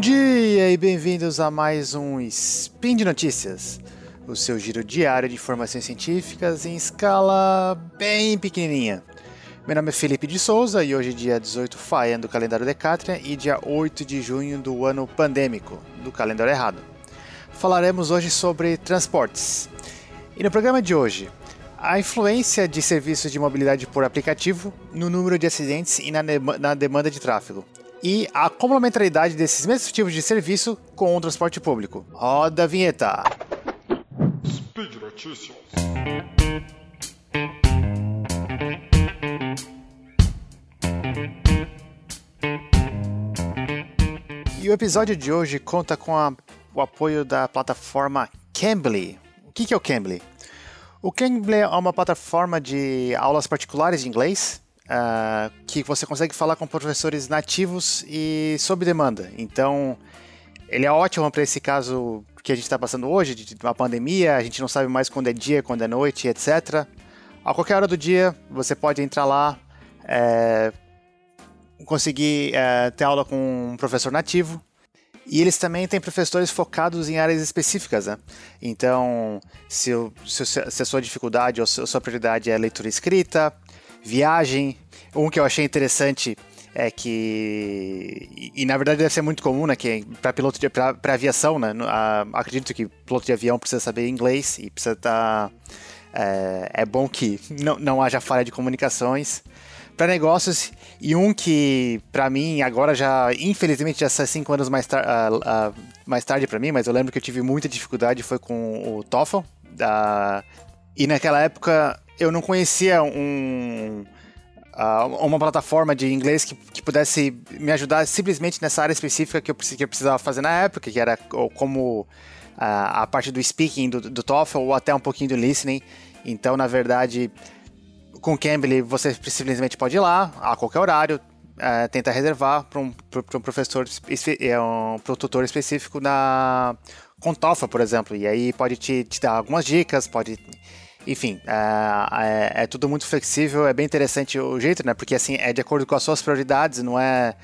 dia e bem-vindos a mais um Spin de Notícias, o seu giro diário de informações científicas em escala bem pequenininha. Meu nome é Felipe de Souza e hoje é dia 18 Faia do calendário Decatria e dia 8 de junho do ano pandêmico, do calendário errado. Falaremos hoje sobre transportes. E no programa de hoje, a influência de serviços de mobilidade por aplicativo no número de acidentes e na, na demanda de tráfego e a complementaridade desses mesmos tipos de serviço com o transporte público. Roda a vinheta. Speed Notícias. E o episódio de hoje conta com a, o apoio da plataforma Cambly. O que, que é o Cambly? O Cambly é uma plataforma de aulas particulares de inglês uh, que você consegue falar com professores nativos e sob demanda. Então, ele é ótimo para esse caso que a gente está passando hoje, de uma pandemia, a gente não sabe mais quando é dia, quando é noite, etc. A qualquer hora do dia, você pode entrar lá, é, conseguir é, ter aula com um professor nativo. E eles também têm professores focados em áreas específicas, né? Então, se, se, se a sua dificuldade ou a sua prioridade é leitura escrita, viagem. Um que eu achei interessante é que e, e, na verdade deve ser muito comum, né, que para piloto de para aviação, né, a, acredito que piloto de avião precisa saber inglês e precisa estar tá, é, é, bom que não, não haja falha de comunicações para negócios e um que para mim agora já infelizmente já sai cinco anos mais, tar uh, uh, mais tarde para mim, mas eu lembro que eu tive muita dificuldade foi com o TOEFL da e naquela época eu não conhecia um, uh, uma plataforma de inglês que, que pudesse me ajudar simplesmente nessa área específica que eu, que eu precisava fazer na época, que era como uh, a parte do speaking do, do TOEFL ou até um pouquinho do listening. Então, na verdade, com o Cambly você simplesmente pode ir lá a qualquer horário, uh, tentar reservar para um, um professor, é, um, para um tutor específico na com TOEFL, por exemplo. E aí pode te, te dar algumas dicas, pode enfim, é, é, é, tudo muito flexível, é bem interessante o jeito, né? Porque assim, é de acordo com as suas prioridades, não é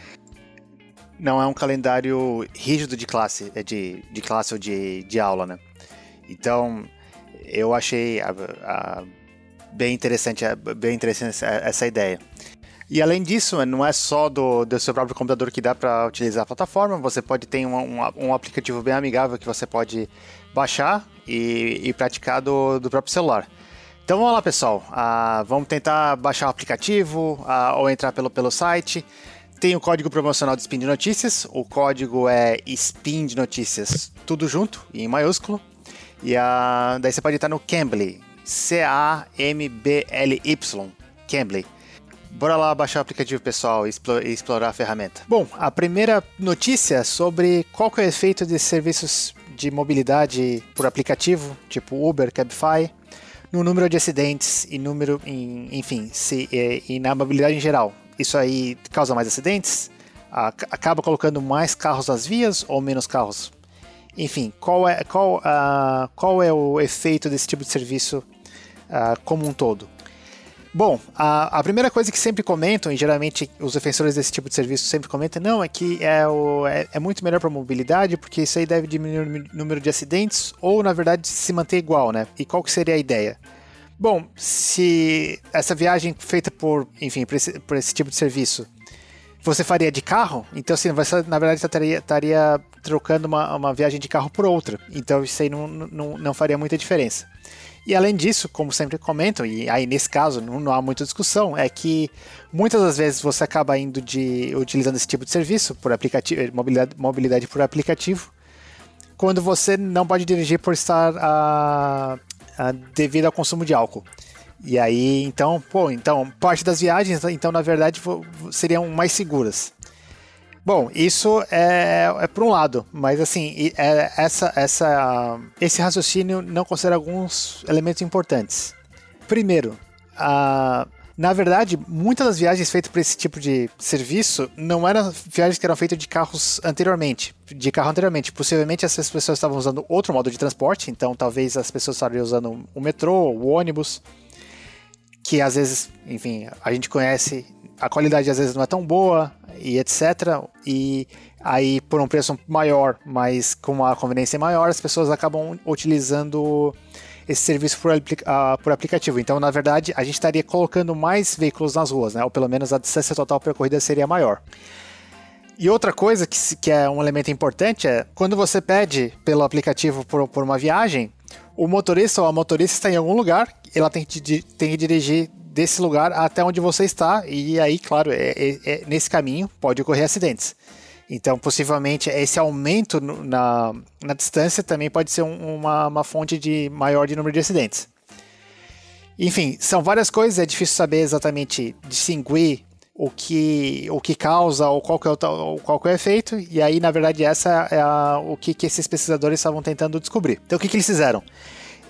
não é um calendário rígido de classe, é de, de classe ou de, de aula, né? Então, eu achei a, a, bem interessante, bem interessante essa, ideia. E além disso, não é só do, do seu próprio computador que dá para utilizar a plataforma, você pode ter um, um, um aplicativo bem amigável que você pode baixar e, e praticar do, do próprio celular. Então vamos lá, pessoal. Ah, vamos tentar baixar o aplicativo ah, ou entrar pelo, pelo site. Tem o código promocional do Spin de Notícias. O código é Spin de Notícias, tudo junto, em maiúsculo. E ah, daí você pode entrar no Cambly. C-A-M-B-L-Y. Cambly. Bora lá baixar o aplicativo, pessoal, e explorar a ferramenta. Bom, a primeira notícia sobre qual é o efeito desses serviços de mobilidade por aplicativo, tipo Uber, Cabify, no número de acidentes e número, em, enfim, se, e, e, na mobilidade em geral. Isso aí causa mais acidentes? acaba colocando mais carros nas vias ou menos carros? Enfim, qual é, qual, uh, qual é o efeito desse tipo de serviço uh, como um todo? Bom, a, a, primeira coisa que sempre comentam, e geralmente os defensores desse tipo de serviço sempre comentam, não, é que é, o, é, é muito melhor para a mobilidade, porque isso aí deve diminuir o número de acidentes, ou na verdade se manter igual, né? E qual que seria a ideia? Bom, se essa viagem feita por, enfim, por esse, por esse tipo de serviço, você faria de carro, então assim, você na verdade estaria trocando uma, uma viagem de carro por outra. Então isso aí não, não, não faria muita diferença. E além disso, como sempre comentam, e aí nesse caso não, não, há muita discussão, é que muitas das vezes você acaba indo de utilizando esse tipo de serviço por aplicativo, eh, mobilidade, mobilidade por aplicativo, quando você não pode dirigir por estar a, a, devido ao consumo de álcool. E aí, então, pô, então parte das viagens, então na verdade seriam mais seguras. Bom, isso é, é por um lado, mas assim, é, essa, essa, esse raciocínio não considera alguns elementos importantes. Primeiro, a, na verdade, muitas das viagens feitas por esse tipo de serviço não eram viagens que eram feitas de carros anteriormente, de carro anteriormente. Possivelmente essas pessoas estavam usando outro modo de transporte, então talvez as pessoas estariam usando o metrô, o ônibus, que às vezes, enfim, a gente conhece a qualidade às vezes não é tão boa e etc. E aí por um preço maior, mas com uma conveniência maior, as pessoas acabam utilizando esse serviço por, uh, por, aplicativo. Então, na verdade, a gente estaria colocando mais veículos nas ruas, né? ou pelo menos a distância total percorrida seria maior. E outra coisa que, que é um elemento importante é quando você pede pelo aplicativo por, por uma viagem, o motorista ou a motorista está em algum lugar, ela tem que, tem que dirigir desse lugar até onde você está, e aí, claro, é, é, é, nesse caminho pode ocorrer acidentes. Então, possivelmente, esse aumento na, na distância também pode ser um, uma, uma fonte de maior de número de acidentes. Enfim, são várias coisas, é difícil saber exatamente distinguir o que, o que causa ou qual que, é o, qual que é o efeito, e aí, na verdade, essa é a, o que, que esses pesquisadores estavam tentando descobrir. Então, o que, que eles fizeram?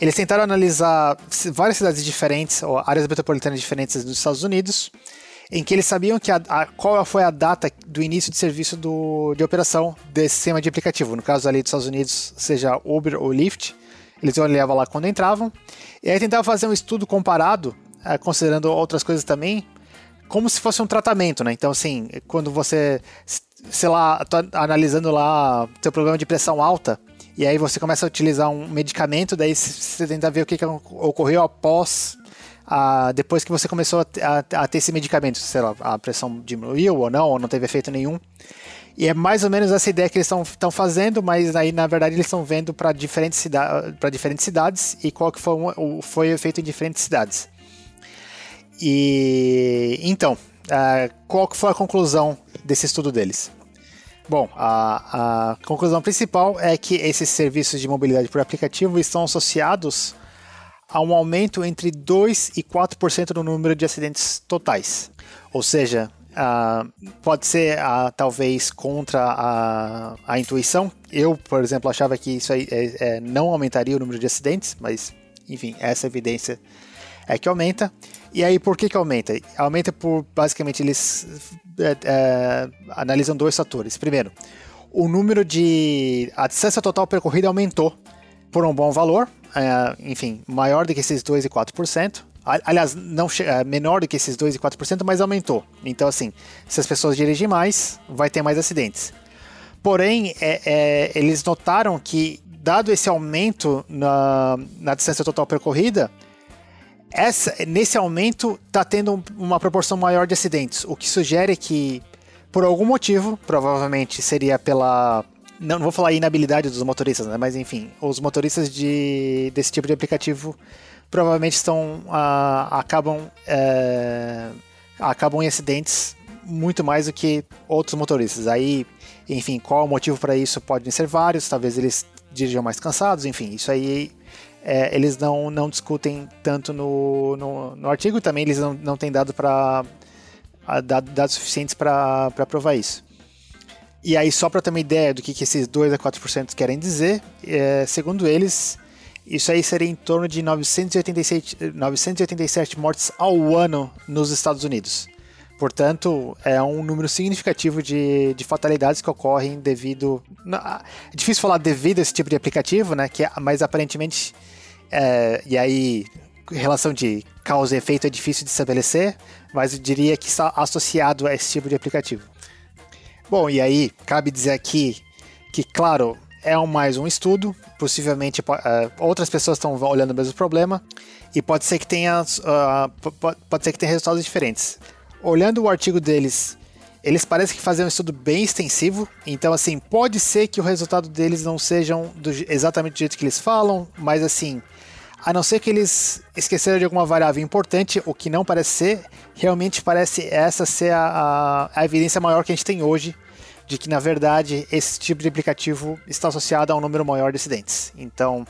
Eles tentaram analisar várias cidades diferentes, ou áreas metropolitanas diferentes dos Estados Unidos, em que eles sabiam que a, a, qual foi a data do início de serviço do, de operação desse sistema de aplicativo. No caso ali dos Estados Unidos, seja Uber ou Lyft, eles olhavam lá quando entravam, e aí tentavam fazer um estudo comparado, eh, considerando outras coisas também, como se fosse um tratamento, né? Então, assim, quando você, sei lá, tá analisando lá seu problema de pressão alta, e aí você começa a utilizar um medicamento, daí você tenta ver o que, que ocorreu após, a, depois que você começou a, a, a, ter esse medicamento, sei lá, a pressão diminuiu ou não, ou não teve efeito nenhum. E é mais ou menos essa ideia que eles estão fazendo, mas aí na verdade eles estão vendo para diferentes, cida diferentes cidades e qual que foi, um, foi o efeito em diferentes cidades. E então, uh, qual que foi a conclusão desse estudo deles? Bom, a, a conclusão principal é que esses serviços de mobilidade por aplicativo estão associados a um aumento entre 2 e 4% no número de acidentes totais. Ou seja, uh, pode ser uh, talvez contra a, a intuição. Eu, por exemplo, achava que isso aí é, é, não aumentaria o número de acidentes, mas enfim, essa evidência é que aumenta. E aí, por que, que aumenta? Aumenta por, basicamente, eles é, é, analisam dois fatores. Primeiro, o número de. A distância total percorrida aumentou por um bom valor, é, enfim, maior do que esses 2 e 4%. Aliás, não é, menor do que esses 2 e 4%, mas aumentou. Então, assim, se as pessoas dirigem mais, vai ter mais acidentes. Porém, é, é, eles notaram que, dado esse aumento na, na distância total percorrida, essa, nesse aumento está tendo uma proporção maior de acidentes, o que sugere que, por algum motivo, provavelmente seria pela. Não, não vou falar inabilidade dos motoristas, né? mas enfim, os motoristas de, desse tipo de aplicativo provavelmente estão uh, acabam uh, acabam em acidentes muito mais do que outros motoristas. Aí, enfim, qual o motivo para isso? Podem ser vários, talvez eles dirijam mais cansados, enfim, isso aí é, eles não, não discutem tanto no, no, no artigo, também eles não, não têm dado para dados suficientes para provar isso. E aí, só para ter uma ideia do que, que esses 2 a 4% querem dizer, é, segundo eles, isso aí seria em torno de 987, 987 mortes ao ano nos Estados Unidos. Portanto, é um número significativo de, de fatalidades que ocorrem devido. É difícil falar devido a esse tipo de aplicativo, né? Que, mas aparentemente é, e aí, relação de causa e efeito é difícil de estabelecer, mas eu diria que está associado a esse tipo de aplicativo. Bom, e aí, cabe dizer aqui que, claro, é um, mais um estudo, possivelmente uh, outras pessoas estão olhando o mesmo problema, e pode ser que tenha, uh, pode ser que tenha resultados diferentes. Olhando o artigo deles, eles parecem que fazem um estudo bem extensivo, então assim, pode ser que o resultado deles não sejam do, exatamente do jeito que eles falam, mas assim, a não ser que eles esqueceram de alguma variável importante, o que não parece ser, realmente parece essa ser a, a, a evidência maior que a gente tem hoje de que, na verdade, esse tipo de aplicativo está associado a um número maior de acidentes. Então,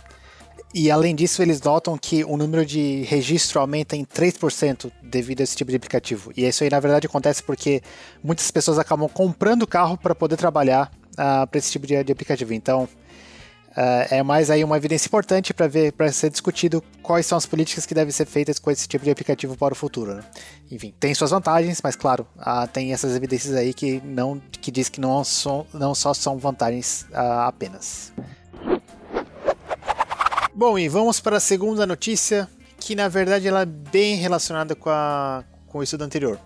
e além disso, eles notam que o número de registro aumenta em 3% devido a esse tipo de aplicativo. E isso aí, na verdade, acontece porque muitas pessoas acabam comprando carro para poder trabalhar uh, para esse tipo de, de aplicativo. Então, Uh, é mais aí uma evidência importante para ver, para ser discutido quais são as políticas que devem ser feitas com esse tipo de aplicativo para o futuro. Né? Enfim, tem suas vantagens, mas claro, uh, tem essas evidências aí que não que diz que não, são, não só são vantagens uh, apenas. Bom, e vamos para a segunda notícia, que na verdade ela é bem relacionada com, a, com o estudo anterior.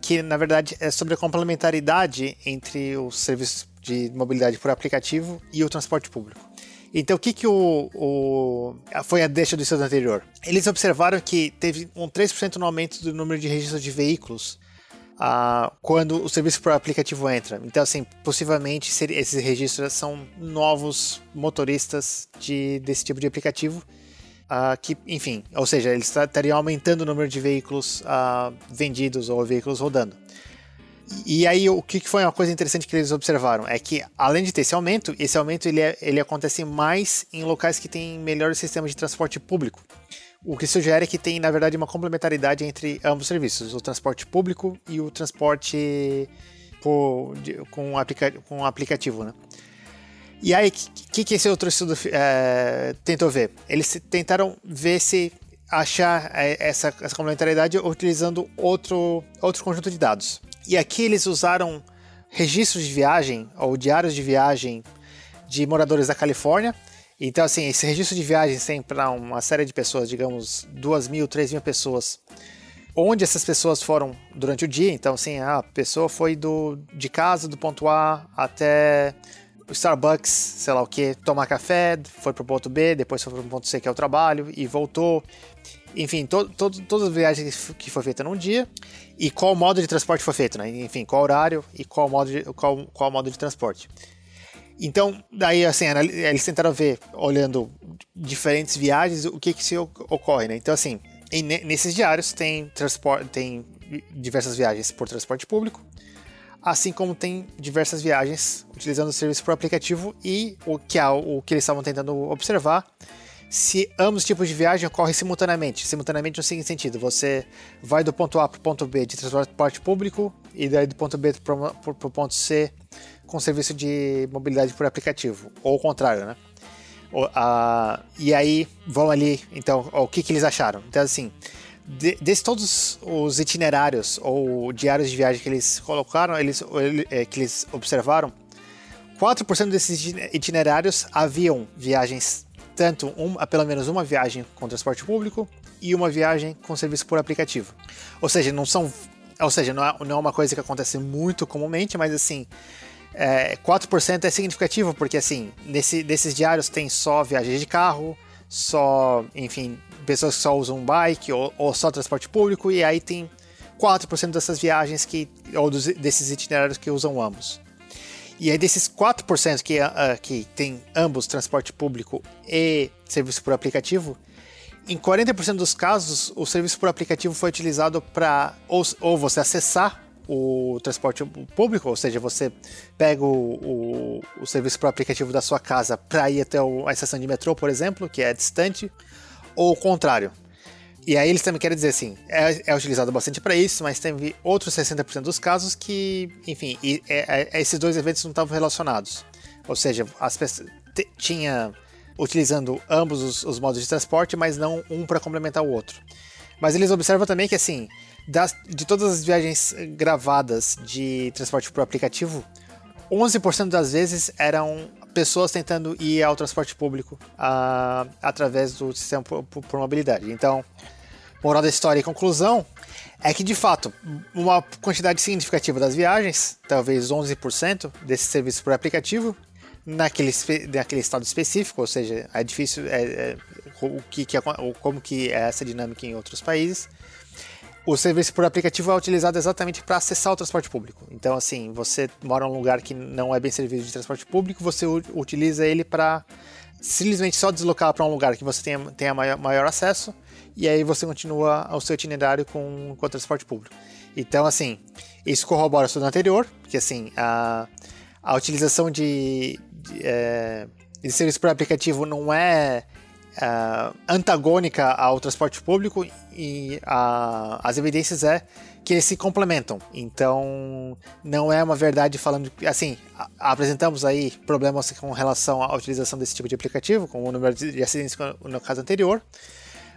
que na verdade é sobre a complementaridade entre os serviços de mobilidade por aplicativo e o transporte público. Então, o que, que o, o, foi a deixa do estudo anterior? Eles observaram que teve um 3% no aumento do número de registros de veículos uh, quando o serviço por aplicativo entra. Então, assim, possivelmente esses registros são novos motoristas de, desse tipo de aplicativo. Uh, que, enfim, ou seja, eles estariam aumentando o número de veículos uh, vendidos ou veículos rodando. E aí, o que foi uma coisa interessante que eles observaram é que, além de ter esse aumento, esse aumento ele, é, ele acontece mais em locais que têm melhores sistemas de transporte público. O que sugere que tem, na verdade, uma complementaridade entre ambos os serviços, o transporte público e o transporte por, de, com, aplica, com aplicativo, né? E aí, o que, que esse outro estudo é, tentou ver? Eles tentaram ver se achar é, essa, essa complementaridade utilizando outro, outro conjunto de dados. E aqui eles usaram registros de viagem ou diários de viagem de moradores da Califórnia. Então, assim, esse registro de viagem tem para uma série de pessoas, digamos, duas mil, três mil pessoas. Onde essas pessoas foram durante o dia. Então, assim, a pessoa foi do, de casa, do ponto A até Starbucks, sei lá o que, tomar café, foi para o ponto B, depois foi para o ponto C, que é o trabalho, e voltou. Enfim, to, to, todas as viagens que foi feita num dia e qual modo de transporte foi feito, né? Enfim, qual horário e qual modo de, qual, qual modo de transporte. Então, daí, assim, eles tentaram ver, olhando diferentes viagens, o que que se ocorre, né? Então, assim, nesses diários tem, transporte, tem diversas viagens por transporte público, assim como tem diversas viagens utilizando o serviço por aplicativo e o que, é o que eles estavam tentando observar se ambos tipos de viagem ocorrem simultaneamente. Simultaneamente no seguinte sentido: você vai do ponto A para o ponto B de transporte público e daí do ponto B para o ponto C com serviço de mobilidade por aplicativo, ou o contrário, né? A, e aí vão ali, então, o que, que eles acharam? Então, assim, de, desses todos os itinerários ou diários de viagem que eles colocaram, eles, é, que eles observaram, 4% desses itinerários haviam viagens tanto um, pelo menos uma viagem com transporte público e uma viagem com serviço por aplicativo. Ou seja, não são, ou seja, não é, não é uma coisa que acontece muito comumente, mas assim, é, 4% é significativo porque assim, nesse, nesses diários tem só viagens de carro, só, enfim, pessoas que só usam bike ou, ou só transporte público e aí tem 4% dessas viagens que ou dos, desses itinerários que usam ambos. E aí desses 4% que, uh, que tem ambos transporte público e serviço por aplicativo, em 40% dos casos o serviço por aplicativo foi utilizado para ou, ou, você acessar o transporte público, ou seja, você pega o, o, o serviço por aplicativo da sua casa para ir até o, a estação de metrô, por exemplo, que é distante, ou o contrário. E aí eles também querem dizer assim, é, é utilizado bastante para isso, mas teve outros 60% dos casos que, enfim, e, é, é, esses dois eventos não estavam relacionados. Ou seja, as pessoas tinha utilizando ambos os, os, modos de transporte, mas não um para complementar o outro. Mas eles observam também que assim, das, de todas as viagens gravadas de transporte por aplicativo, 11% das vezes eram pessoas tentando ir ao transporte público através do sistema por, por, por, mobilidade. Então, moral da história e conclusão é que, de fato, uma quantidade significativa das viagens, talvez 11% desse serviço por aplicativo, naquele, naquele estado específico, ou seja, é difícil é, é, o que, que é, como que é essa dinâmica em outros países, o serviço por aplicativo é utilizado exatamente para acessar o transporte público. Então, assim, você mora num lugar que não é bem servido de transporte público, você utiliza ele para simplesmente só deslocar para um lugar que você tenha, tenha maior, maior, acesso e aí você continua o seu itinerário com, com o transporte público. Então, assim, isso corrobora tudo anterior, porque assim, a, a utilização de, de, é, de serviço por aplicativo não é uh, antagônica ao transporte público e uh, as evidências é que eles se complementam. Então, não é uma verdade falando assim, apresentamos aí problemas com relação à utilização desse tipo de aplicativo, como o número de acidentes no caso anterior,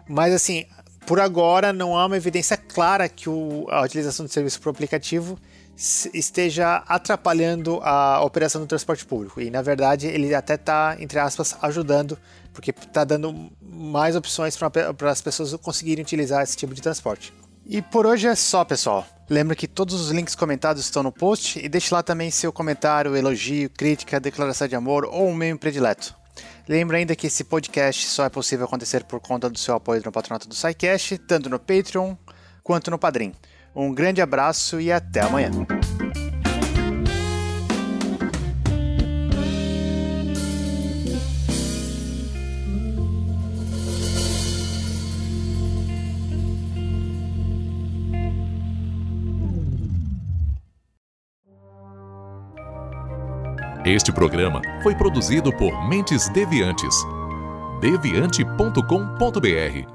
mas assim, por agora não há uma evidência clara que o, a utilização do serviço por aplicativo esteja atrapalhando a operação do transporte público. E na verdade ele até está, entre aspas, ajudando porque está dando mais opções para as pessoas conseguirem utilizar esse tipo de transporte. E por hoje é só, pessoal. Lembra que todos os links comentados estão no post e deixe lá também seu comentário, elogio, crítica, declaração de amor ou um meme predileto. Lembra ainda que esse podcast só é possível acontecer por conta do seu apoio no patronato do SciCast, tanto no Patreon quanto no Padrim. Um grande abraço e até amanhã. Este programa foi produzido por Mentes Deviantes. deviante.com.br